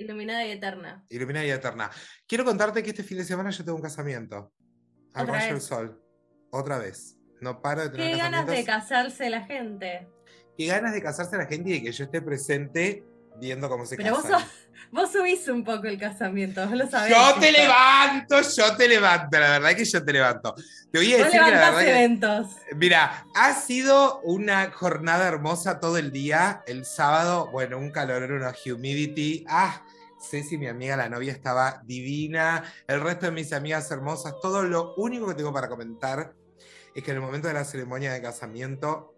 Iluminada y eterna. Iluminada y eterna. Quiero contarte que este fin de semana yo tengo un casamiento. Al ¿Otra rayo del sol. Otra vez. No paro de tener Qué ganas de casarse la gente. Qué ganas de casarse la gente y de que yo esté presente viendo cómo se Pero vos, casan. sos- vos subís un poco el casamiento, vos lo sabés. Yo te levanto, yo te levanto, la verdad que yo te levanto. Te voy a Vos decir que la verdad que- eventos. Mira, ha sido una jornada hermosa todo el día. El sábado, bueno, un calor, una humidity. Ah, Ceci, mi amiga, la novia, estaba divina. El resto de mis amigas hermosas. Todo lo único que tengo para comentar es que en el momento de la ceremonia de casamiento,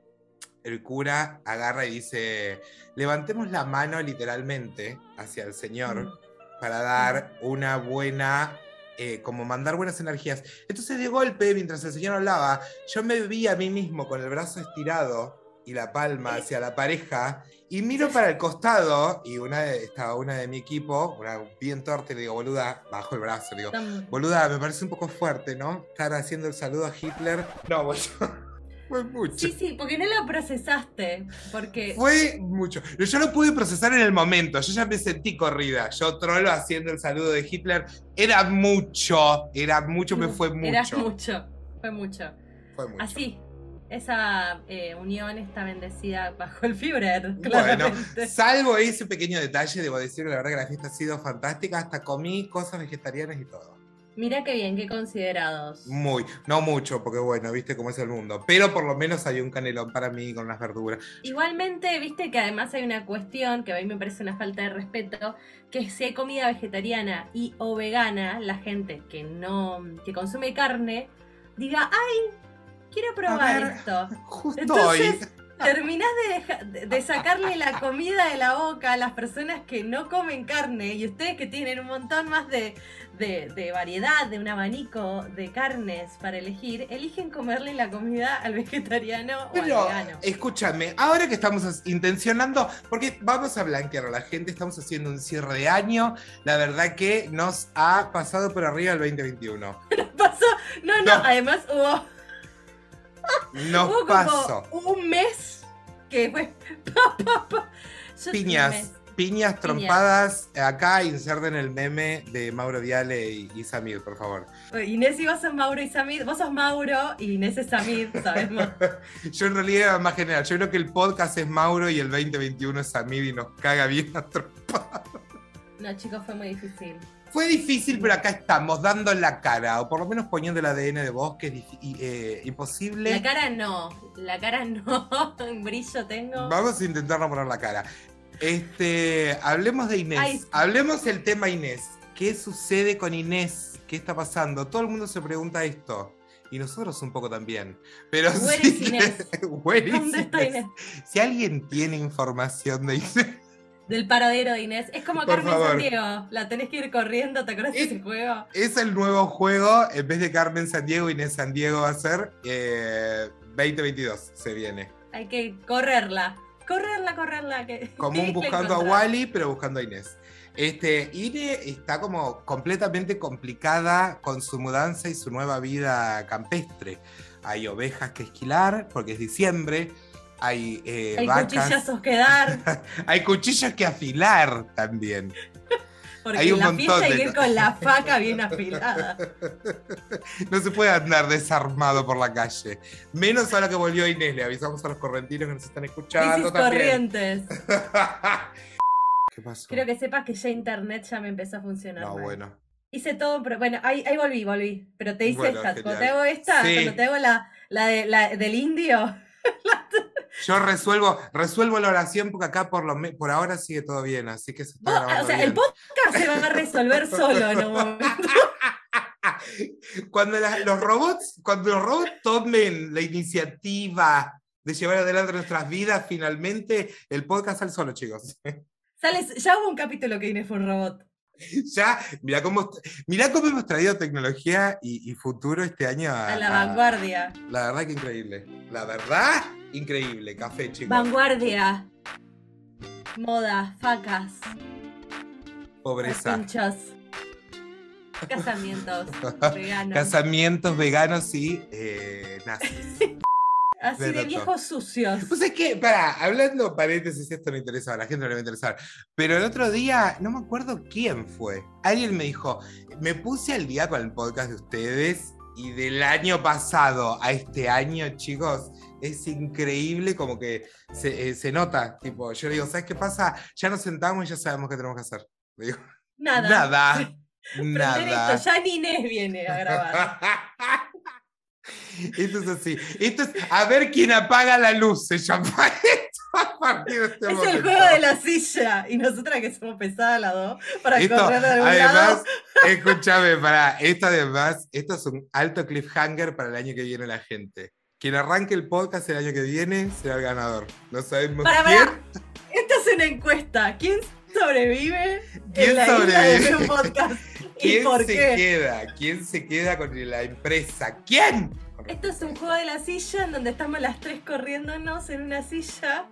el cura agarra y dice: Levantemos la mano literalmente hacia el Señor para dar una buena, eh, como mandar buenas energías. Entonces de golpe, mientras el señor hablaba, yo me vi a mí mismo con el brazo estirado y la palma hacia la pareja y miro para el costado y una de- estaba una de mi equipo, una bien torta y le digo, boluda, bajo el brazo, le digo, boluda, me parece un poco fuerte, ¿no? Estar haciendo el saludo a Hitler. No, boludo, fue mucho. Sí, sí, porque no lo procesaste. Porque Fue mucho. Yo lo pude procesar en el momento. Yo ya me sentí corrida. Yo trolo haciendo el saludo de Hitler. Era mucho. Era mucho, me fue mucho. Era mucho. Fue mucho. Fue mucho. Así, esa eh, unión está bendecida bajo el Fibrer, Bueno, claramente. salvo ese pequeño detalle, debo decir que la verdad que la fiesta ha sido fantástica. Hasta comí cosas vegetarianas y todo. Mira qué bien, qué considerados. Muy, no mucho, porque bueno, viste cómo es el mundo. Pero por lo menos hay un canelón para mí con las verduras. Igualmente, viste que además hay una cuestión que a mí me parece una falta de respeto, que si hay comida vegetariana y o vegana, la gente que no, que consume carne, diga, ay, quiero probar ver. esto. Justo Entonces, hoy. Terminás de, deja- de- de sacarle la comida de la boca a las personas que no comen carne y ustedes que tienen un montón más de, de- de variedad, de un abanico de carnes para elegir, eligen comerle la comida al vegetariano o al vegano. escúchame, ahora que estamos intencionando, porque vamos a blanquear a la gente, estamos haciendo un cierre de año, la verdad que nos ha pasado por arriba el 2021. Pasó, no, no, No. además hubo, Nos hubo pasó. como un mes que fue... Piñas, piñas trompadas. Acá inserten el meme de Mauro Viale y, y Samir, por favor. Inés y vos sos Mauro y Samid, vos sos Mauro y Inés es Samid, sabemos. Yo en realidad era más general. Yo creo que el podcast es Mauro y el 2021 es Samir y nos caga bien a trompadas. No, chicos, fue muy difícil. Fue difícil, pero acá estamos, dando la cara, o por lo menos poniendo el ADN de vos, que es eh, imposible. La cara no, la cara no, un brillo tengo. Vamos a intentar no poner la cara. Este, hablemos de Inés. Ay. Hablemos del tema Inés. ¿Qué sucede con Inés? ¿Qué está pasando? Todo el mundo se pregunta esto. Y nosotros un poco también. Pero Where sí is Inés? ¿Dónde está? Inés? Si alguien tiene información de Inés, Del paradero de Inés. Es como Por Carmen favor. Sandiego. La tenés que ir corriendo, ¿te acuerdas de Es- ese juego? es el nuevo juego. En vez de Carmen San Diego, Inés San Diego va a ser eh, 2022. Se viene. Hay que correrla. Correrla, correrla. Que... Como un buscando a. Wally, pero buscando a Inés. Este, Ine está como completamente complicada con su mudanza y su nueva vida campestre. Hay ovejas que esquilar, porque es diciembre. Hay, eh, Hay vacas. cuchillazos que dar. Hay cuchillos que afilar también. Porque Hay un en la montón fiesta hay de que ir con la faca bien afilada. No se puede andar desarmado por la calle. Menos ahora que volvió Inés. Le avisamos a los correntinos que nos están escuchando también. corrientes. ¿Qué pasó? Quiero que sepas que ya internet ya me empezó a funcionar. No, mal. bueno. Hice todo, pero bueno, ahí, ahí volví, volví. Pero te hice Bueno, esta. genial. Cuando te hago esta, Sí. cuando te hago la, la, de, la del indio. Yo resuelvo, resuelvo la oración porque acá por, lo por ahora sigue todo bien, así que se está Vos- grabando o sea, bien. el podcast se va a resolver solo en un momento. cuando la- los robots, cuando los robots tomen la iniciativa de llevar adelante nuestras vidas, finalmente el podcast sale solo, chicos. Sales, ya hubo un capítulo que Inés fue un robot. ya, mira cómo, mirá cómo hemos traído tecnología y, y futuro este año a, A la a- vanguardia. La verdad que increíble. La verdad, increíble. Café, chicos. Vanguardia. Moda, facas, Pobreza. pinchos, casamientos, veganos. Casamientos veganos y eh, nazis. Así de viejos sucios. Pues es que, para, hablando paréntesis, esto no interesa, a la gente no le va a interesar. Pero el otro día, no me acuerdo quién fue. Alguien me dijo, me puse al día con el podcast de ustedes y del año pasado a este año, chicos, es increíble como que se, eh, se nota. Tipo, yo le digo, ¿sabes qué pasa? Ya nos sentamos y ya sabemos qué tenemos que hacer. Le digo, Nada. nada. Nada. esto, ya ni Inés viene a grabar. Esto es así. Esto es a ver quién apaga la luz. Se llama esto a partir de este Es momento. el juego de la silla. Y nosotras que somos pesadas las dos para Esto, correr de algún además, lado. escúchame, para esto además, esto es un alto cliffhanger para el año que viene la gente. Quien arranque el podcast el año que viene será el ganador. No sabemos Para, quién. para. Esta es una encuesta. ¿Quién sobrevive ¿Quién en la isla sobrevive? de un podcast? ¿Y ¿Quién por se qué? queda? ¿Quién se queda con la empresa? ¿Quién? Esto es un juego de la silla en donde estamos las tres corriéndonos en una silla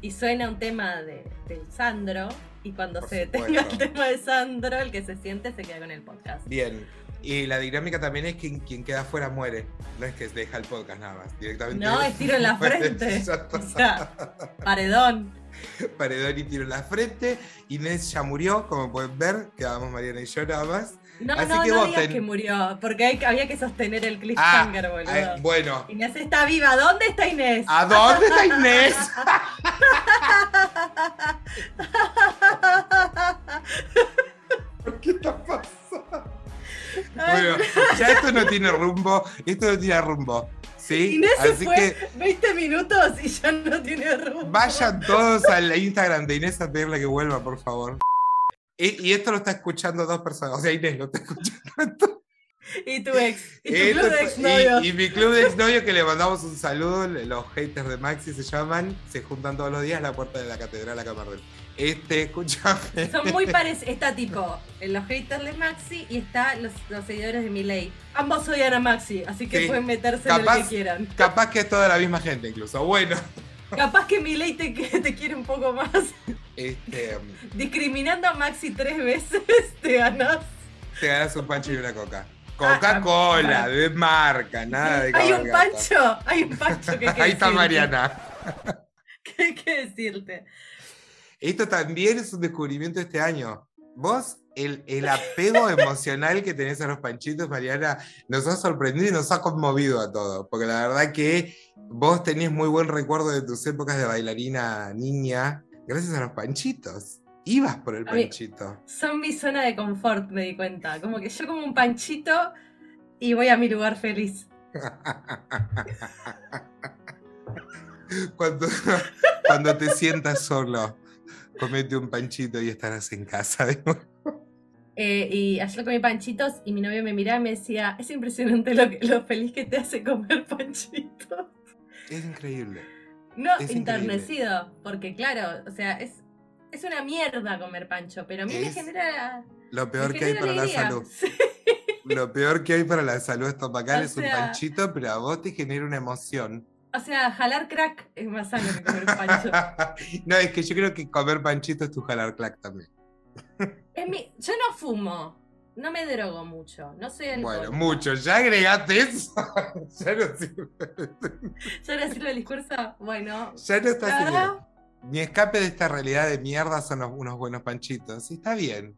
y suena un tema de, de Sandro. Y cuando Por se detenga el tema de Sandro, el que se siente se queda con el podcast. Bien. Y la dinámica también es que quien queda afuera muere. No es que deja el podcast nada más. Directamente. No, es tiro en la frente. O sea, paredón. Paredón y tiro en la frente. Inés ya murió, como pueden ver. Quedamos Mariana y yo nada más. No, Así no, que no digas que murió, porque hay- había que sostener el Ah, cliffhanger, boludo. eh, bueno. Inés está viva. ¿Dónde está Inés? ¿A dónde está Inés? ¿Qué está pasando? Bueno, ya esto no tiene rumbo. Esto no tiene rumbo. ¿Sí? Inés se Así fue que 20 minutos y ya no tiene rumbo. vayan todos al Instagram de Inés a pedirle que vuelva, por favor. Y, y esto lo está escuchando dos personas. O sea, Inés lo está escuchando. Y tu ex. Y tu Esto- club de exnovios. y, y mi club de exnovios que le mandamos un saludo, los haters de Maxi se llaman, se juntan todos los días a la puerta de la catedral a Camardel. Este, escúchame. Son muy parecidos. Está tipo los haters de Maxi y está los, los seguidores de Miley. Ambos odian a Maxi, así que Sí. pueden meterse en el que quieran. Capaz que es toda la misma gente incluso. Bueno, Capaz que Miley te, te quiere un poco más. este, Discriminando a Maxi tres veces, te ganas. te ganas un pancho y una coca. Ah, Coca-Cola, ah, de marca, nada de Hay un pancho, hay un pancho que hay que Ahí está. Mariana. ¿Qué hay que decirte? Esto también es un descubrimiento este año. Vos, el, el apego emocional que tenés a los panchitos, Mariana, nos ha sorprendido y nos ha conmovido a todos. Porque la verdad que vos tenés muy buen recuerdo de tus épocas de bailarina niña, gracias a los panchitos. Ibas por el mí- panchito. Son mi zona de confort, me di cuenta. Como que yo como un panchito y voy a mi lugar feliz. Cuando, cuando te sientas solo, comete un panchito y estarás en casa. de nuevo. Eh, y ayer comí panchitos y mi novio me miraba y me decía, es impresionante lo, que- lo feliz que te hace comer panchitos. Es increíble. No, Es enternecido, porque claro, o sea, es, es una mierda comer pancho, pero a mí me genera... Lo peor que hay para la salud. Sí. Lo peor que hay para la salud estomacal O es un panchito, pero a vos te genera una emoción. O sea, jalar crack es más sano que comer pancho. no, es que yo creo que comer panchito es tu jalar clack también. Es mi- yo no fumo, no me drogo mucho, no soy Bueno, alcohólica. mucho. Ya agregaste eso. ya no sirve. ¿Ya le sirve el discurso? Bueno, Ya no está sirviendo. Mi escape de esta realidad de mierda son los- unos buenos panchitos. Sí, está bien.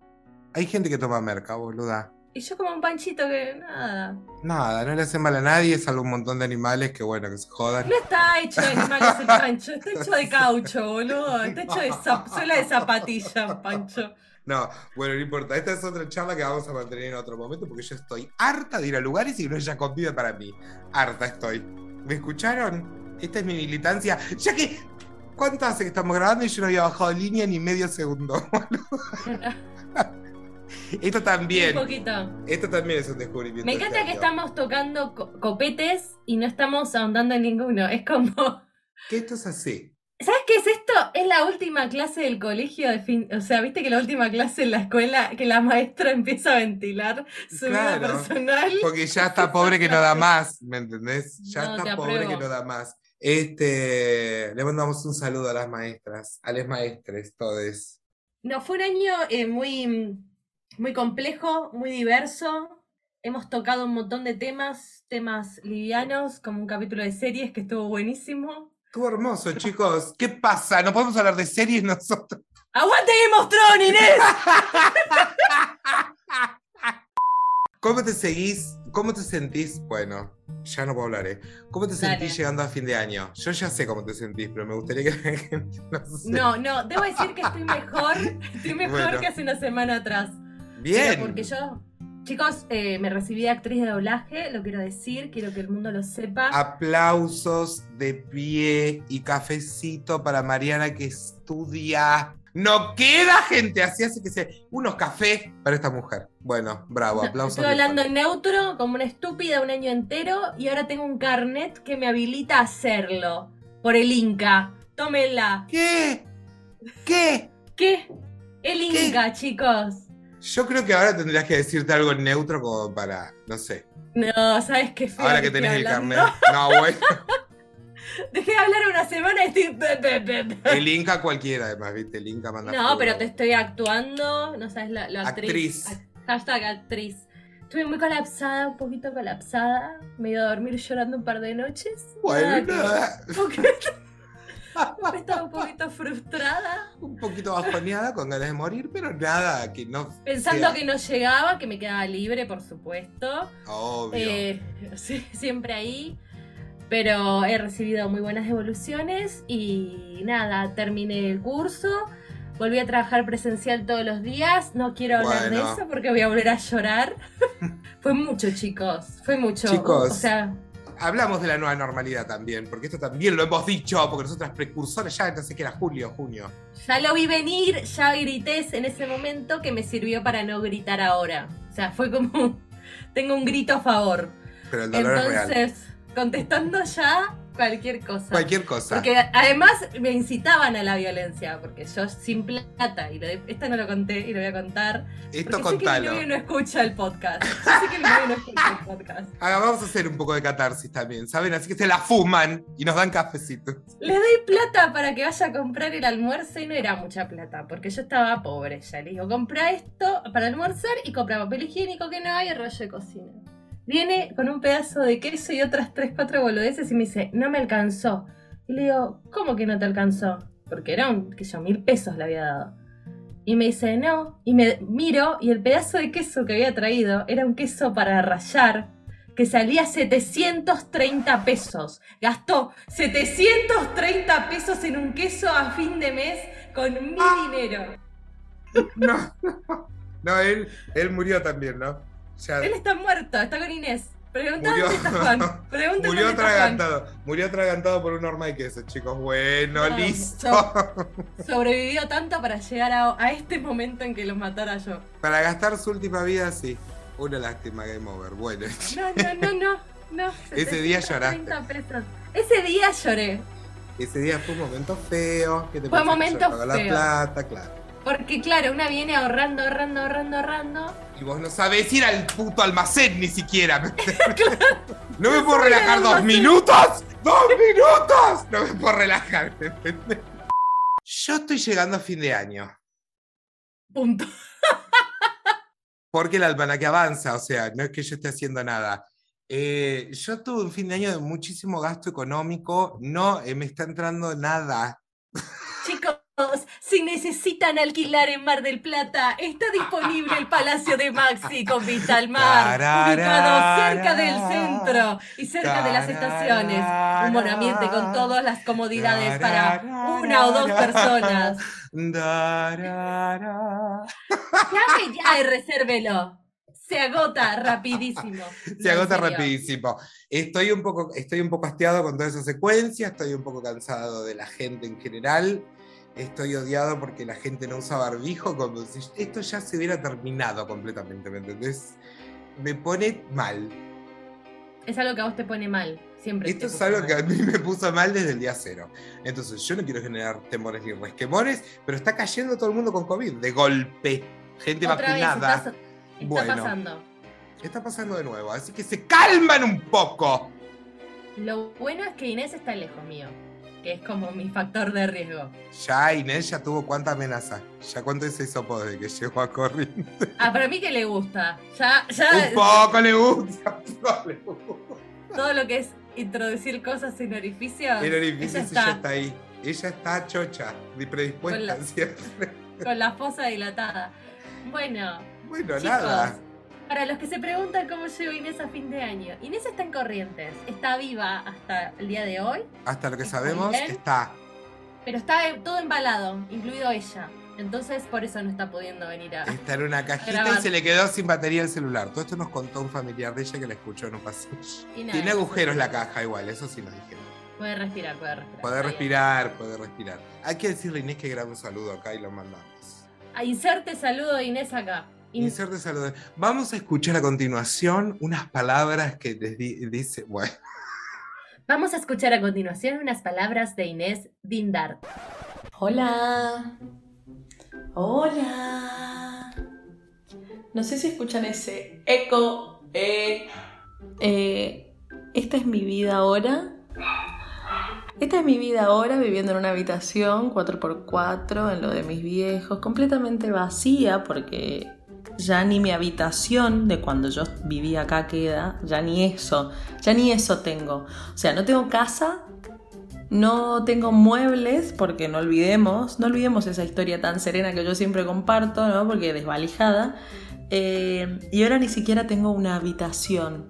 Hay gente que toma merca, boluda. Y yo como un panchito que nada. Nada, no le hace mal a nadie, salvo un montón de animales que, bueno, que se jodan. No está hecho de animales el pancho, está hecho de caucho, boludo. Está hecho de suela de zapatilla, pancho. No, bueno, no importa. Esta es otra charla que vamos a mantener en otro momento porque yo estoy harta de ir a lugares y no haya comida para mí. Harta estoy. ¿Me escucharon? Esta es mi militancia. Ya que, ¿cuánto hace que estamos grabando y yo no había bajado línea ni medio segundo? Esto Un también. poquito. Esto también es un descubrimiento. Me de encanta este que estamos tocando co- copetes y no estamos ahondando en ninguno. Es como. Que esto es así. ¿Sabes qué es esto? Es la última clase del colegio de fin. O sea, viste que la última clase en la escuela, que la maestra empieza a ventilar su vida Claro. personal. Porque ya está pobre que no da más, ¿me entendés? Ya No, está pobre que no da más. Este, le mandamos un saludo a las maestras, a las maestres, todes. No, fue un año eh, muy, muy complejo, muy diverso. hemos tocado un montón de temas, temas livianos, como un capítulo de series que estuvo buenísimo. Estuvo hermoso, chicos. ¿Qué pasa? ¿No podemos hablar de series nosotros? ¡Aguante Game of Thrones, Inés! ¿Cómo te seguís? ¿Cómo te sentís? Bueno, ya no puedo hablar, ¿eh? ¿Cómo te Dale. sentís llegando a fin de año? Yo ya sé cómo te sentís, pero me gustaría que la gente no sé. No, no, debo decir que estoy mejor, estoy mejor Bueno. que hace una semana atrás. Bien. Pero porque yo, chicos, eh, me recibí de actriz de doblaje, lo quiero decir, quiero que el mundo lo sepa. Aplausos de pie y cafecito para Mariana que estudia. No queda gente, así hace que se. Unos cafés para esta mujer. Bueno, bravo, No, aplausos. Estoy hablando en neutro, como una estúpida, un año entero, y ahora tengo un carnet que me habilita a hacerlo. Por el Inca. Tómenla. ¿Qué? ¿Qué? ¿Qué? El ¿Qué? Inca, chicos. Yo creo que ahora tendrías que decirte algo en neutro como para, no sé. No, ¿sabes qué feo Ahora que estoy tenés el carnet. No, bueno. Dejé de hablar una semana y estoy... El Inca cualquiera, además, ¿viste? El Inca manda. No, pero te estoy actuando, no sabes la, la actriz. Actriz. Hashtag actriz. Estuve muy colapsada, un poquito colapsada. Me he ido a dormir llorando un par de noches. Bueno, Nada que- estaba un poquito frustrada, Un poquito bajoneada, con ganas de morir, pero nada, que no. pensando sea que no llegaba, que me quedaba libre, por supuesto. Obvio. Eh, sí, siempre ahí. Pero he recibido muy buenas devoluciones y nada, terminé el curso. Volví a trabajar presencial todos los días. No quiero hablar de eso porque voy a volver a llorar. fue mucho, chicos. Fue mucho. Chicos. O sea, Hablamos de la nueva normalidad también, porque esto también lo hemos dicho, porque nosotras precursores ya, sé qué era julio, junio. ya lo vi venir, ya grité en ese momento que me sirvió para no gritar ahora. O sea, fue como. Tengo un grito a favor. Pero el dolor es real. Entonces, contestando ya cualquier cosa. Cualquier cosa. Porque además me incitaban a la violencia, porque yo sin plata, y lo de- esto no lo conté y lo voy a contar. Esto Porque sé que mi contalo. novio no escucha el podcast. Yo sé que mi novio no escucha el podcast. Ah, vamos a hacer un poco de catarsis también, ¿saben? Así que se la fuman y nos dan cafecitos. Le doy plata para que vaya a comprar el almuerzo y no era mucha plata, porque yo estaba pobre ya. Le digo, compra esto para almorzar y compra papel higiénico que no hay y rollo de cocina. Viene con un pedazo de queso y otras 3, 4 boludeces y me dice, no me alcanzó. Y le digo, ¿cómo que no te alcanzó? Porque eran, que yo, mil pesos le había dado. Y me dice, no. Y me miro y el pedazo de queso que había traído era un queso para rallar que salía 730 pesos. Gastó 730 pesos en un queso a fin de mes con mi dinero. No, no, no, él, él murió también, ¿no? Ya Él está muerto, está con Inés. Preguntá Murió. está Juan. Pregunta murió atragantado. Murió atragantado por un horma de queso, chicos. Bueno, No, listo. Sobrevivió tanto para llegar a, a este momento en que lo matara yo. Para gastar su última vida, sí. Una lástima, Game Over. Bueno, No, no, no, no. no Ese día 730 pesos. Ese día lloré. ese día fue un momento feo. ¿Qué te Fue un momento la feo. plata, claro. Porque claro, una viene ahorrando, ahorrando, ahorrando, ahorrando. Y vos no sabés ir al puto almacén ni siquiera. ¿No me puedo relajar dos minutos? ¡Dos minutos! No me puedo relajar. Yo estoy llegando a fin de año. Punto. Porque el almanaque avanza, o sea, no es que yo esté haciendo nada. Eh, yo tuve un fin de año de muchísimo gasto económico, no eh, me está entrando nada. Si necesitan alquilar en Mar del Plata, está disponible el Palacio de Maxi con vista al mar, ubicado cerca del centro y cerca de las estaciones. Un monoambiente con todas las comodidades para una o dos personas. Llame ya y resérvelo. Se agota rapidísimo. Se agota rapidísimo. Estoy un, poco, estoy un poco hastiado con toda esa secuencia, estoy un poco cansado de la gente en general, estoy odiado porque la gente no usa barbijo, como si esto ya se hubiera terminado completamente, ¿me entendés? Me pone mal. Es algo que a vos te pone mal. Siempre. Esto es algo mal. que a mí me puso mal desde el día cero. Entonces yo no quiero generar temores ni resquemores, pero está cayendo todo el mundo con COVID, de golpe. Gente Otra vez vacunada. está, está Bueno. pasando. Está pasando de nuevo, así que se calman un poco. Lo bueno es que Inés está lejos mío. Que es como mi factor de riesgo. Ya Inés ya tuvo cuánta amenaza. Ya cuánto es eso de que llegó a Corrientes. Ah, para mí que le gusta. Ya, ya. Un poco le gusta. le. Todo lo que es introducir cosas en orificios. El orificio ella está está ahí. Ella está chocha, predispuesta Con la- siempre. con la fosa dilatada. Bueno, Bueno, chicos, nada. Para los que se preguntan cómo llegó Inés a fin de año, Inés está en Corrientes, está viva hasta el día de hoy, Hasta lo que ¿Está sabemos bien? está. pero está eh, todo embalado, incluido ella. Entonces, por eso no está pudiendo venir a. Está en una cajita Grabar. y se le quedó sin batería el celular. Todo esto nos contó un familiar de ella que la escuchó en un pasillo. Tiene agujeros la caja igual, eso sí nos dijeron. Puede respirar, puede respirar. Puede bien. respirar, puede respirar. Hay que decirle a Inés que graba un saludo acá y lo mandamos. Ah, inserte saludo de Inés acá. Inserte. Vamos a escuchar a continuación unas palabras que les di- dice. Bueno, Vamos a escuchar a continuación unas palabras de Inés Dindar. Hola. Hola. No sé si escuchan ese eco. Eh. Eh, esta es mi vida ahora. Esta es mi vida ahora viviendo en una habitación 4x4 en lo de mis viejos, completamente vacía porque ya ni mi habitación de cuando yo vivía acá queda, ya ni eso, ya ni eso tengo. O sea, no tengo casa, no tengo muebles, porque no olvidemos, no olvidemos esa historia tan serena que yo siempre comparto, ¿no? Porque desvalijada. Eh, y ahora ni siquiera tengo una habitación.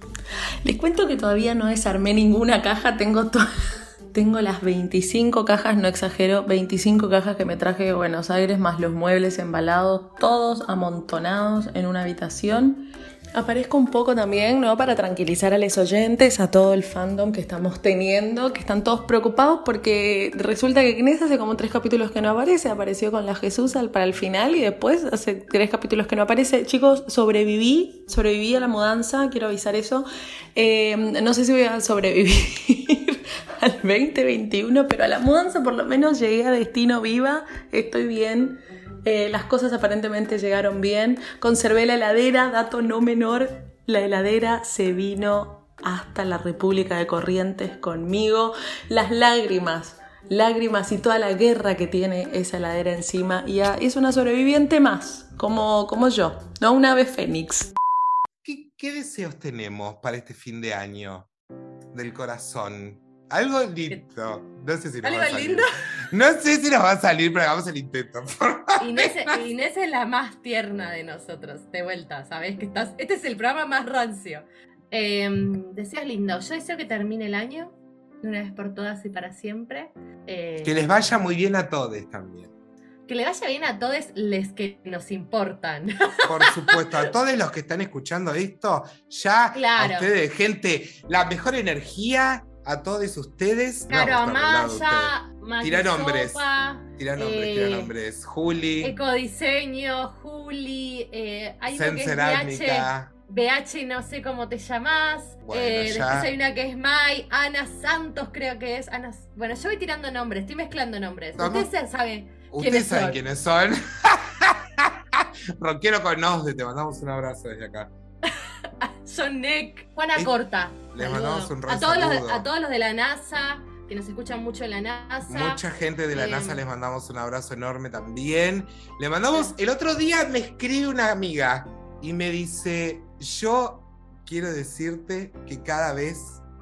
Les cuento que todavía no desarmé ninguna caja, tengo Tengo las 25 cajas, no exagero, 25 cajas que me traje de Buenos Aires, más los muebles embalados, todos amontonados en una habitación. Aparezco un poco también, ¿no? Para tranquilizar a los oyentes, a todo el fandom que estamos teniendo, que están todos preocupados porque resulta que Inés hace como tres capítulos que no aparece, apareció con la Jesús al, para el final y después hace tres capítulos que no aparece. Chicos, sobreviví, sobreviví a la mudanza, quiero avisar eso. Eh, no sé si voy a sobrevivir al 2021, pero a la mudanza por lo menos llegué a destino viva, estoy bien. Eh, las cosas aparentemente llegaron bien. Conservé la heladera, dato no menor, la heladera se vino hasta la República de Corrientes conmigo. Las lágrimas, lágrimas y toda la guerra que tiene esa heladera encima. Y ya es una sobreviviente más, como, como yo, no una ave fénix. ¿qué, qué deseos tenemos para este fin de año? Del corazón. Algo lindo. No sé si nos ¿Algo va a salir. lindo? No sé si nos va a salir, pero hagamos el intento. Inés, Inés es la más tierna de nosotros, de vuelta, ¿sabes? Que estás, este es el programa más rancio. Eh, deseas lindo, yo deseo que termine el año, de una vez por todas y para siempre. Eh, Que les vaya muy bien a todos también. que le vaya bien a todos les que nos importan. Por supuesto, a todos los que están escuchando esto, ya a Claro. ustedes, gente, la mejor energía a todos ustedes. Vamos a Mati Tira nombres. Tira nombres, tira eh, nombres. Juli, Ecodiseño, Juli, eh, hay Zen que es VH, Cerámica. BH no sé cómo te llamás. Bueno, eh, ya. Después hay una que es Mai, Ana Santos creo que es. Ana... Bueno, yo voy tirando nombres, estoy mezclando nombres. Vamos. Ustedes saben. Ustedes ¿Quiénes saben son? quiénes son. Rockero conoce, te mandamos un abrazo desde acá. Son Nick, Juana Corta. les mandamos un a todos, los de, saludo. a todos los de la NASA, que nos escuchan mucho en la NASA. Mucha gente de la Eh, NASA les mandamos un abrazo enorme también. Le mandamos, el otro día me escribe una amiga y me dice, yo quiero decirte que cada vez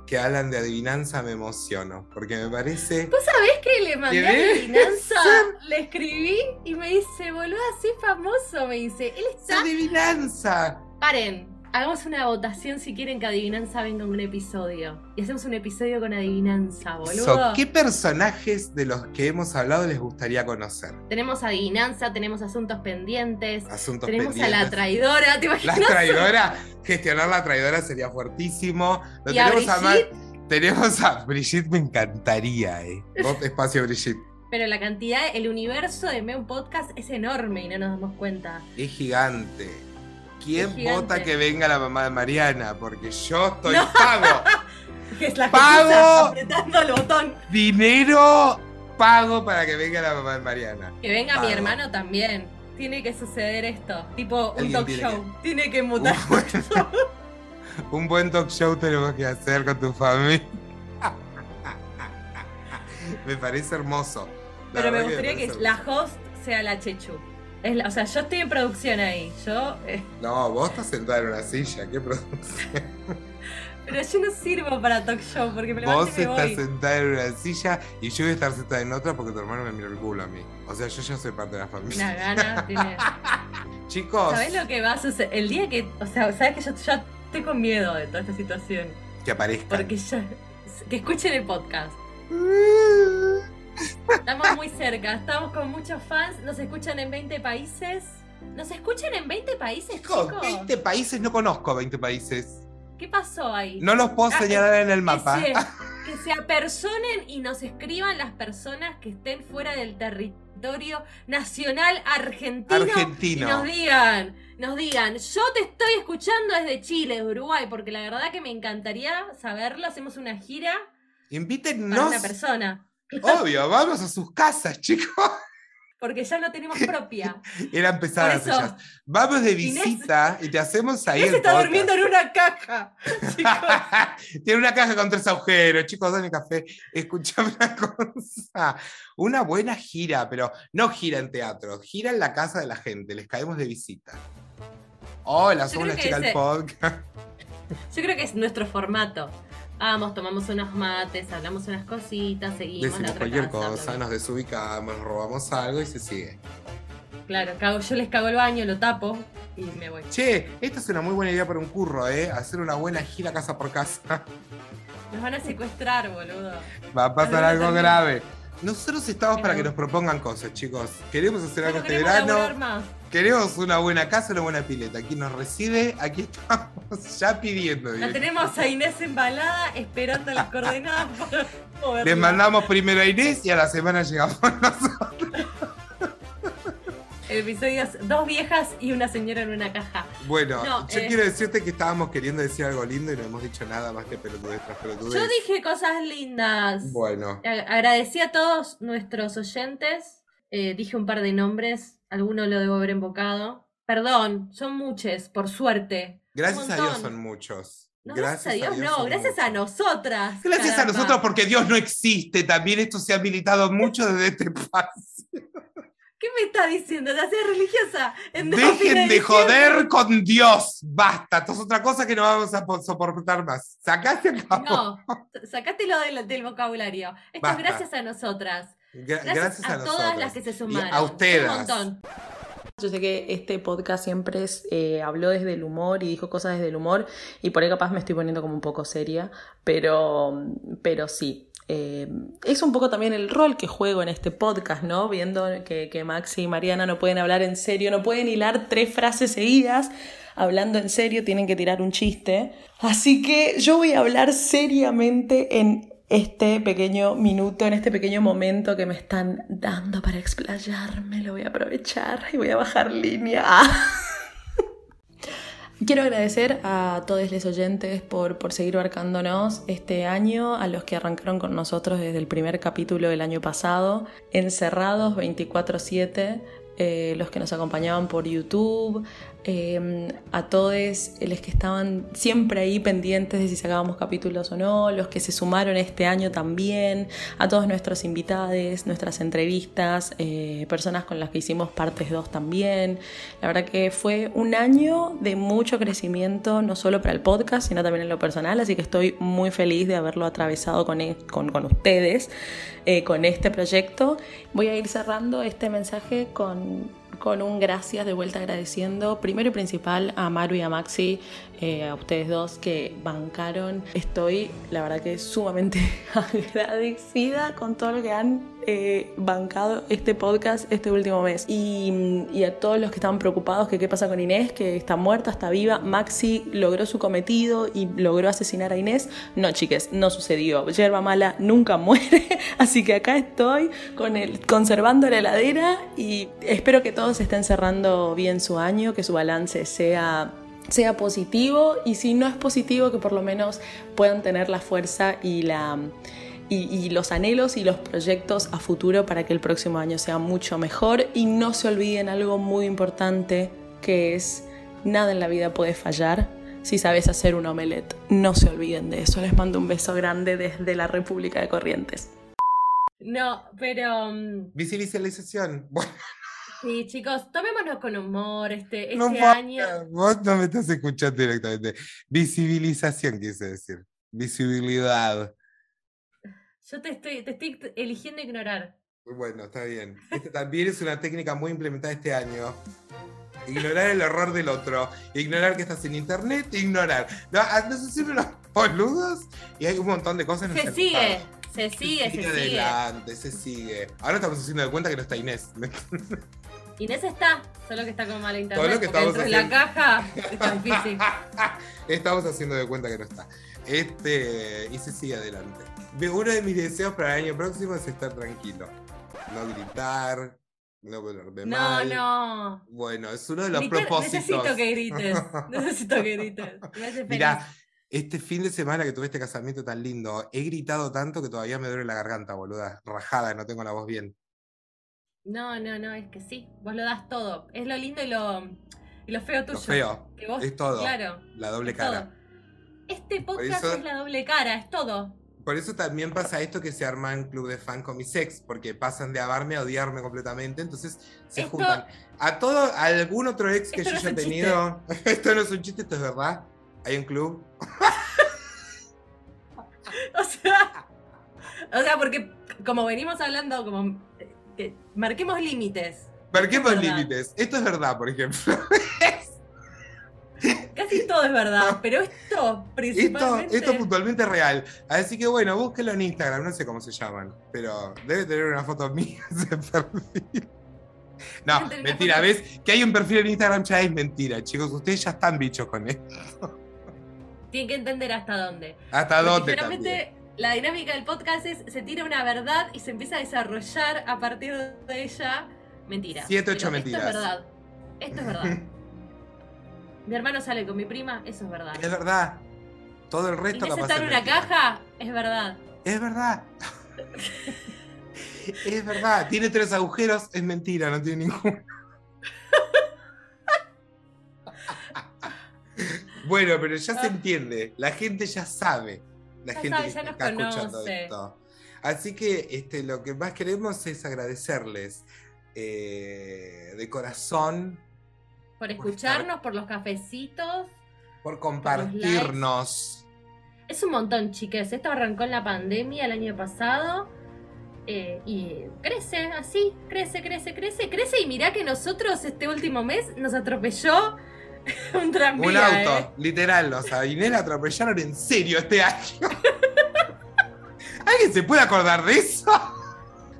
que hablan de adivinanza me emociono, porque me parece... ¿Vos sabés que le mandé adivinanza? Le escribí y me dice, boludo, así famoso. Me dice, él ¡Es está. adivinanza! Paren, hagamos una votación si quieren que Adivinanza venga en un episodio. Y hacemos un episodio con Adivinanza, boludo. So, ¿Qué personajes de los que hemos hablado les gustaría conocer? Tenemos Adivinanza, tenemos asuntos pendientes. Asuntos tenemos pendientes. a la traidora, ¿te La imaginas? traidora, gestionar la traidora sería fuertísimo. Lo Y tenemos a, Brigitte. tenemos a Brigitte, me encantaría, eh. Vos, espacio Brigitte. Pero la cantidad, el universo de Meu Podcast es enorme y no nos damos cuenta. Es gigante. ¿Quién vota que venga la mamá de Mariana? Porque yo estoy No. pago. Que es la ¡Pago! Apretando el botón. Dinero pago para que venga la mamá de Mariana. Que venga mi hermano también. Tiene que suceder esto. Tipo un talk tiene show. Tiene que Un mutar. buen, un buen talk show tenemos que hacer con tu familia. me parece hermoso. La Pero me gustaría que, la host sea la Chechu. Es la- o sea, yo estoy en producción ahí. Yo. eh, No, vos estás sentada en una silla, qué producción. pero yo no sirvo para talk show porque me Vos me estás voy. sentada en una silla y yo voy a estar sentada en otra porque tu hermano me mira el culo a mí. O sea, yo ya soy parte de la Una familia. gana tiene. Chicos, ¿Sabés lo que va a suceder? El día que. O sea, ¿sabes que yo ya estoy con miedo de toda esta situación? que aparezcan. Porque ya. Que escuchen el podcast. Estamos muy cerca, estamos con muchos fans. Nos escuchan en 20 países. ¿Nos escuchan en 20 países, Chicos, chicos? 20 países, no conozco 20 países. ¿Qué pasó ahí? No los puedo Ah, señalar en el Que mapa. se, que se apersonen y nos escriban las personas que estén fuera del territorio nacional argentino. Argentino. Y nos digan, nos digan, yo te estoy escuchando desde Chile, Uruguay, porque la verdad que me encantaría saberlo. Hacemos una gira para Invítennos. una persona. Obvio, vamos a sus casas, chicos. Porque ya no tenemos propia. Eran pesadas eso, ellas. Vamos de Inés- visita y te hacemos ahí Inés el está podcast. durmiendo en una caja. Chicos, Tiene una caja con tres agujeros, chicos, dame café. Escuchame una cosa. Una buena gira, pero no gira en teatro, gira en la casa de la gente, les caemos de visita. Hola, somos creo la que chica del podcast. yo creo que es nuestro formato. Vamos, tomamos unos mates, hablamos unas cositas, seguimos la Decimos otra cualquier casa, cosa, nos desubicamos, nos robamos algo y se sigue. Claro, cago, yo les cago el baño, lo tapo y me voy. Che, esta es una muy buena idea para un curro, ¿eh? Hacer una buena gira casa por casa. Nos van a secuestrar, boludo. Va a pasar Algo también. grave. Nosotros estamos para que nos propongan cosas, chicos. Queremos hacer algo este verano. más. Queremos una buena casa, una buena pileta. Aquí nos reside, aquí estamos ya pidiendo. La tenemos a Inés embalada esperando las coordenadas para. Les mandamos primero a Inés y a la semana llegamos nosotros. El episodio es dos viejas y una señora en una caja. Bueno, No, yo eh. quiero decirte que estábamos queriendo decir algo lindo y no hemos dicho nada más que pelotudez tras pelotudez. Yo dije cosas lindas. Bueno, Agradecí a todos nuestros oyentes. Eh, dije un par de nombres. Alguno lo debo haber invocado. Perdón, son muchos, por suerte. gracias a Dios son muchos. No, gracias, a Dios, no, gracias a nosotras. Gracias a nosotros porque Dios no existe. También esto se ha militado mucho desde este espacio. ¿Qué me está diciendo? ¿Te haces religiosa? En Dejen de joder con Dios. Basta. Esto es otra cosa que no vamos a po- soportar más. Sacaste a cabo. No, sacátelo del, del vocabulario. Esto Basta. es gracias a nosotras. Gra- Gracias, a, todas nosotros. las que se Y sumaron. a ustedes. Un montón. Yo sé que este podcast siempre es, eh, habló desde el humor y dijo cosas desde el humor y por ahí capaz me estoy poniendo como un poco seria, pero, pero sí. eh, es un poco también el rol que juego en este podcast, ¿no? Viendo que, que Maxi y Mariana no pueden hablar en serio, no pueden hilar tres frases seguidas. Hablando en serio, tienen que tirar un chiste. Así que yo voy a hablar seriamente en este pequeño minuto, en este pequeño momento que me están dando para explayarme, lo voy a aprovechar y voy a bajar línea. Quiero agradecer a todos los oyentes por, por seguir barcándonos este año, a los que arrancaron con nosotros desde el primer capítulo del año pasado, encerrados 24/7, eh, los que nos acompañaban por YouTube, eh, a todos los que estaban siempre ahí pendientes de si sacábamos capítulos o no, los que se sumaron este año también, a todos nuestros invitados, nuestras entrevistas, eh, personas con las que hicimos partes 2 también. La verdad que fue un año de mucho crecimiento, no solo para el podcast, sino también en lo personal, así que estoy muy feliz de haberlo atravesado con, e- con, con ustedes, eh, con este proyecto. Voy a ir cerrando este mensaje con con un gracias de vuelta agradeciendo primero y principal a Maru y a Maxi, eh, a ustedes dos que bancaron. Estoy, la verdad que sumamente agradecida con todo lo que han eh, bancado este podcast este último mes. Y, y a todos los que estaban preocupados que qué pasa con Inés, que está muerta, está viva. Maxi logró su cometido y logró asesinar a Inés. No, chiques, no sucedió. Yerba mala nunca muere. Así que acá estoy con el, conservando la heladera y espero que todos estén cerrando bien su año, que su balance sea sea positivo y si no es positivo que por lo menos puedan tener la fuerza y la y, y los anhelos y los proyectos a futuro para que el próximo año sea mucho mejor y no se olviden algo muy importante que es nada en la vida puede fallar si sabes hacer un omelette. No se olviden de eso. Les mando un beso grande desde la República de Corrientes. No, pero mm, Visibilización. Bueno, sí, chicos, tomémonos con humor este, este no año. vos no me estás escuchando directamente. Visibilización quise decir. Visibilidad. Yo te estoy, te estoy eligiendo ignorar. Bueno, está bien. Esta también es una técnica muy implementada este año. Ignorar el error del otro. Ignorar que estás en internet. Ignorar. No, ah, nos hacen unos boludos y hay un montón de cosas. en Se sigue, celular. se sigue, se sigue. adelante, se sigue. Ahora estamos haciendo de cuenta que no está Inés. Inés está, solo que está con mala internet. Todo lo que estamos dentro de la caja está difícil. Estamos haciendo de cuenta que no está. Este, y se sigue adelante. De- Uno de mis deseos para el año próximo es estar tranquilo. No gritar, no ponerme No, mal. no. Bueno, es uno de los Gritar- propósitos. necesito que grites. Necesito que grites. Mira, este fin de semana que tuve este casamiento tan lindo, he gritado tanto que todavía me duele la garganta, boluda. Rajada, no tengo la voz bien. No, no, no, es que sí. Vos lo das todo. Es lo lindo y lo, y lo feo tuyo. Lo feo, Que vos, es todo. Claro. La doble cara. todo. Este podcast eso- es la doble cara, es todo. Por eso también pasa esto que se arman club de fan con mis ex, porque pasan de amarme a odiarme completamente, entonces se Esto- juntan. A todo, a algún otro ex que yo no haya tenido. esto no es un chiste, esto es verdad. Hay un club. O sea, o sea, porque como venimos hablando, como eh, que marquemos límites. Marquemos límites. Esto es verdad, por ejemplo. Todo es verdad, pero esto principalmente. esto puntualmente es real. Así que bueno, búsquelo en Instagram, no sé cómo se llaman, pero debe tener una foto mía ese perfil. No, mentira, ¿ves? Que hay un perfil en Instagram ya es mentira, chicos. Ustedes ya están bichos con esto. Tienen que entender hasta dónde. ¿Hasta Porque dónde la dinámica del podcast es se tira una verdad y se empieza a desarrollar a partir de ella mentira. Siete, ocho Pero mentiras. Esto es verdad. Esto es verdad. mi hermano sale con mi prima, eso es verdad. Es verdad. Todo el resto lo está en una caja, es verdad. Es verdad. es verdad. Tiene tres agujeros, es mentira, no tiene ninguno. bueno, pero ya se entiende. La gente ya sabe. La Ya gente sabe, ya nos está escuchando conoce. esto. Así que este, lo que más queremos es agradecerles eh, de corazón Por escucharnos, por los cafecitos. por compartirnos. Es un montón, chiques. Esto arrancó en la pandemia el año pasado. eh, y crece así, crece, crece, crece, crece. Y mirá que nosotros este último mes nos atropelló un tranvía. Un auto, ¿eh? literal, o sea, a Inés la atropellaron en serio este año. ¿Alguien se puede acordar de eso?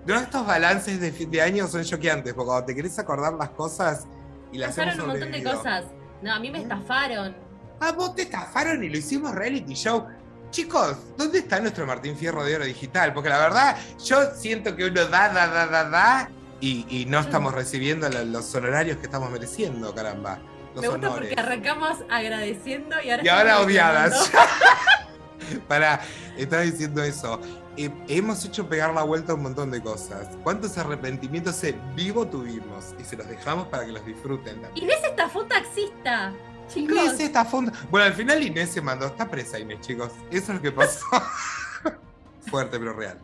No, estos balances de fin de año son choqueantes, porque cuando te querés acordar las cosas y Pasaron un montón de cosas. No, a mí me estafaron. Ah, vos te estafaron y lo hicimos reality show. Chicos, ¿dónde está nuestro Martín Fierro de Oro Digital? Porque la verdad, yo siento que uno da, da, da, da, da, y, y no estamos recibiendo lo- los honorarios que estamos mereciendo, caramba. Los me gusta honores. porque arrancamos agradeciendo y ahora Y ahora odiadas. Para, estaba diciendo eso. Eh, hemos hecho pegar la vuelta a un montón de cosas. ¿Cuántos arrepentimientos en vivo tuvimos? Y se los dejamos para que los disfruten también. Inés estafó taxista. Chicos, Inés fondo. Bueno, al final Inés se mandó. Está presa Inés, chicos. Eso es lo que pasó. Fuerte pero real.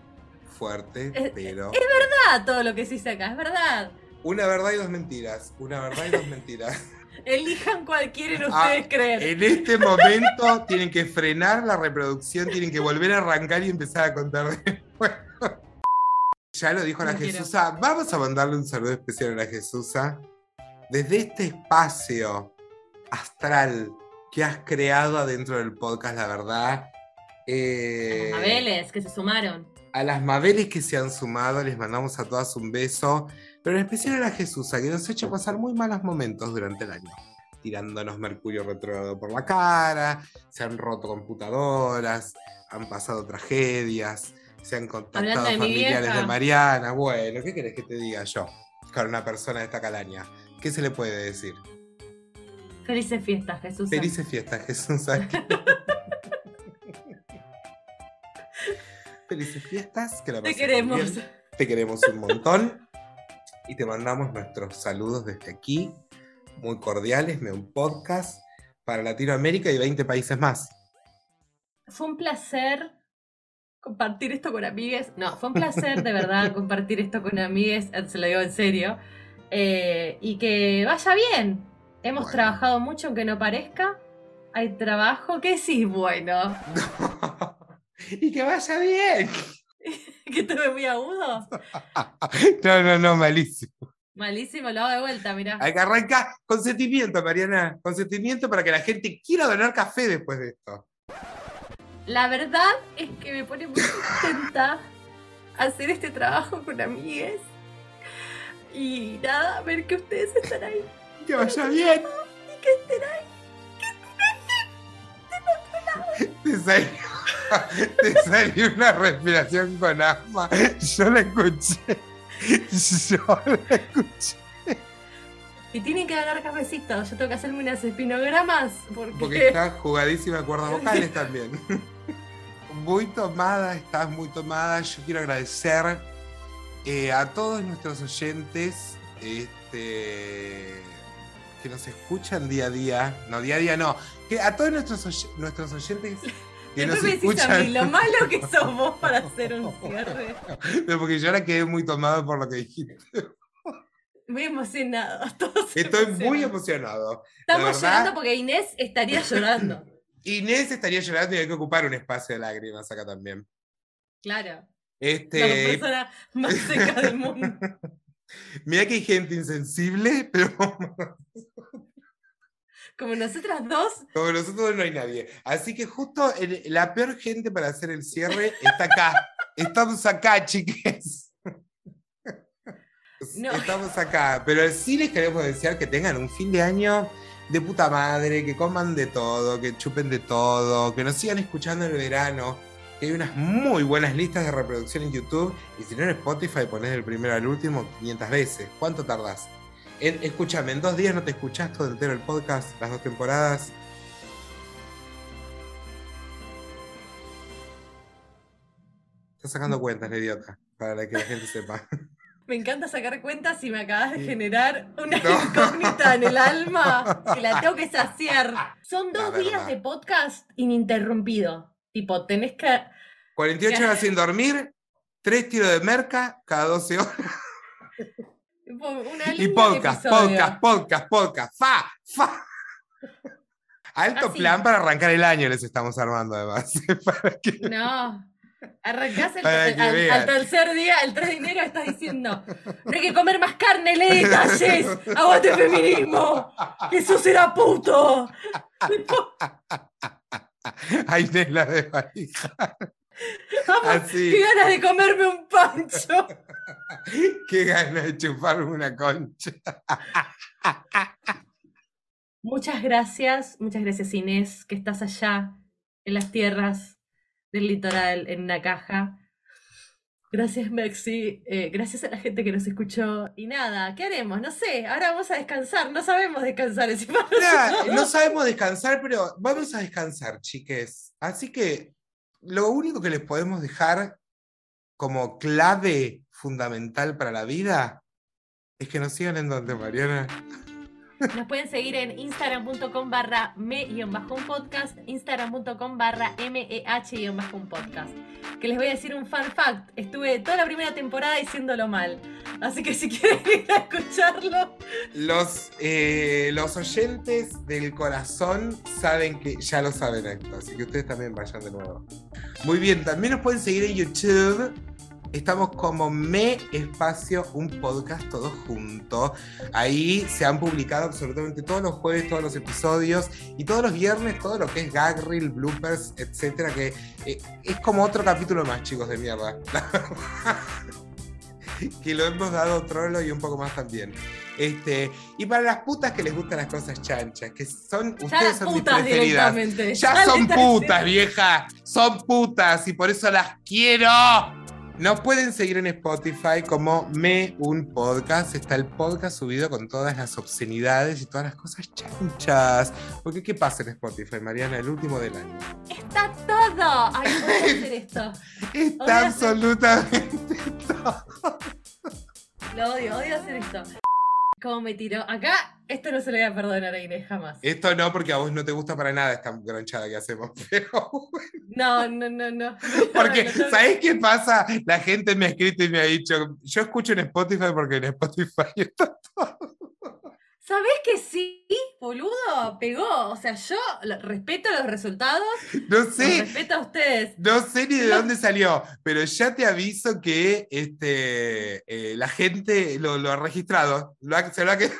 Fuerte Es- pero. verdad todo lo que se dice acá, es verdad. Una verdad y dos mentiras. Una verdad y dos mentiras. Elijan cual quieren Ah, ustedes creer. En este momento tienen que frenar la reproducción, tienen que volver a arrancar y empezar a contar de nuevo. Ya lo dijo la No quiero. Jesusa. Vamos a mandarle un saludo especial a la Jesusa. Desde este espacio astral que has creado adentro del podcast, la verdad. eh, Los Mabeles que se sumaron. a las Mabeles que se han sumado, les mandamos a todas un beso, pero en especial a la Jesusa, que nos ha hecho pasar muy malos momentos durante el año. Tirándonos mercurio retrógrado por la cara, se han roto computadoras, han pasado tragedias, se han contactado de familiares de Mariana. Bueno, ¿qué querés que te diga yo? Con una persona de esta calaña. ¿Qué se le puede decir? Felices fiestas, Jesús. Felices fiestas, Jesusa. Felices fiestas, que la Te queremos. bien. Te queremos un montón y te mandamos nuestros saludos desde aquí, muy cordiales, de un podcast para Latinoamérica y 20 países más. Fue un placer compartir esto con amigues. No, fue un placer de verdad compartir esto con amigues, se lo digo en serio. Eh, y que vaya bien. Hemos Bueno. trabajado mucho, aunque no parezca. Hay trabajo. ¿Qué decís? Bueno. y que vaya bien. ¿Que tuve muy agudo? No, no, no, malísimo. Malísimo, lo hago de vuelta, mirá. Hay que arrancar consentimiento, Mariana. Consentimiento para que la gente quiera donar café después de esto. La verdad es que me pone muy contenta hacer este trabajo con amigues. Y nada, ver que ustedes están ahí. Que vaya bien. Y que estén ahí. Te salió, te salió una respiración con asma. Yo la escuché. Yo la escuché. Y tienen que ganar cafecitos. Yo tengo que hacerme unas espinogramas. Porque, Porque está jugadísima cuerdas vocales también. Muy tomada, estás muy tomada. Yo quiero agradecer eh, a todos nuestros oyentes este, que nos escuchan día a día. No, día a día no. Que a todos nuestros, oy- nuestros oyentes nos Después me decís a mí lo malo que sos vos para hacer un cierre. Pero Porque yo ahora quedé muy tomado por lo que dijiste. Muy emocionado. Todos Estoy muy emocionado. Estamos La llorando porque Inés estaría llorando. Inés estaría llorando y hay que ocupar un espacio de lágrimas acá también. Claro. La Este, persona más seca del mundo. mira que hay gente insensible, pero Como nosotras dos, como nosotros no hay nadie. Así que justo en- la peor gente para hacer el cierre está acá. Estamos acá, chiques. No. Estamos acá. Pero sí les queremos desear que tengan un fin de año de puta madre, que coman de todo, que chupen de todo, que nos sigan escuchando en el verano. Que hay unas muy buenas listas de reproducción en YouTube. Y si no en Spotify, ponés del primero al último 500 veces. ¿Cuánto tardás? En- escúchame, en dos días no te escuchás todo entero el podcast, las dos temporadas. Estás sacando cuentas, la idiota, para que la gente sepa. me encanta sacar cuentas y me acabas de generar una No. incógnita en el alma que la tengo que saciar. Son dos días de podcast ininterrumpido. Tipo, tenés que. 48 horas sin dormir, tres tiros de merca cada 12 horas. una Y podcast, podcast, podcast, podcast. ¡Fa! ¡Fa! Alto Así. plan para arrancar el año les estamos armando además. para que- No. Arrancás el, al, tercer día, el 3 de enero, estás diciendo: No hay que comer más carne, lee detalles. Aguante feminismo. Eso será puto. Ay, Inés la de valija. Vamos, Así. qué ganas de comerme un pancho. Qué ganas de chuparme una concha. Muchas gracias, muchas gracias Inés, que estás allá en las tierras del litoral, en una caja. Gracias Maxi, eh, gracias a la gente que nos escuchó. Y nada, ¿qué haremos? No sé, ahora vamos a descansar, no sabemos descansar encima. No sabemos descansar, pero vamos a descansar, chiques. Así que lo único que les podemos dejar como clave fundamental para la vida es que nos sigan en donde, Mariana. Nos pueden seguir en instagram.com barra me-un podcast, instagram.com barra meh-un podcast. Que les voy a decir un fun fact, estuve toda la primera temporada diciéndolo mal. Así que si quieren ir a escucharlo, Los, eh, los oyentes del corazón saben que ya lo saben esto, así que ustedes también vayan de nuevo. Muy bien, también nos pueden seguir en YouTube. Estamos como Me Espacio, un podcast todo junto. Ahí se han publicado absolutamente todos los jueves, todos los episodios y todos los viernes todo lo que es gag reel, bloopers, etcétera, que eh, es como otro capítulo más, chicos, de mierda. que lo hemos dado trolo y un poco más también. Este, y para las putas que les gustan las cosas chanchas, que son, ya ustedes son mis preferidas. directamente. Ya son putas, vieja. Son putas y por eso las quiero. Nos pueden seguir en Spotify como Me Un Podcast. Está el podcast subido con todas las obscenidades y todas las cosas chanchas. Porque ¿qué pasa en Spotify, Mariana? El último del año. Está todo. Ay, voy a hacer esto. Está hacer- absolutamente todo. Lo odio, odio hacer esto. ¿Cómo me tiró? Acá Esto no se le voy a perdonar a Inés jamás. Esto no, porque a vos no te gusta para nada esta granchada que hacemos. Pero No, no, no, no. Porque, No, no, ¿sabés qué pasa? La gente me ha escrito y me ha dicho, yo escucho en Spotify porque en Spotify está todo. ¿Sabés que sí, boludo? Pegó. O sea, yo respeto los resultados, No los sé, respeto a ustedes. no sé ni de dónde salió, pero ya te aviso que este, eh, la gente lo, lo ha registrado, lo ha- se lo ha quedado.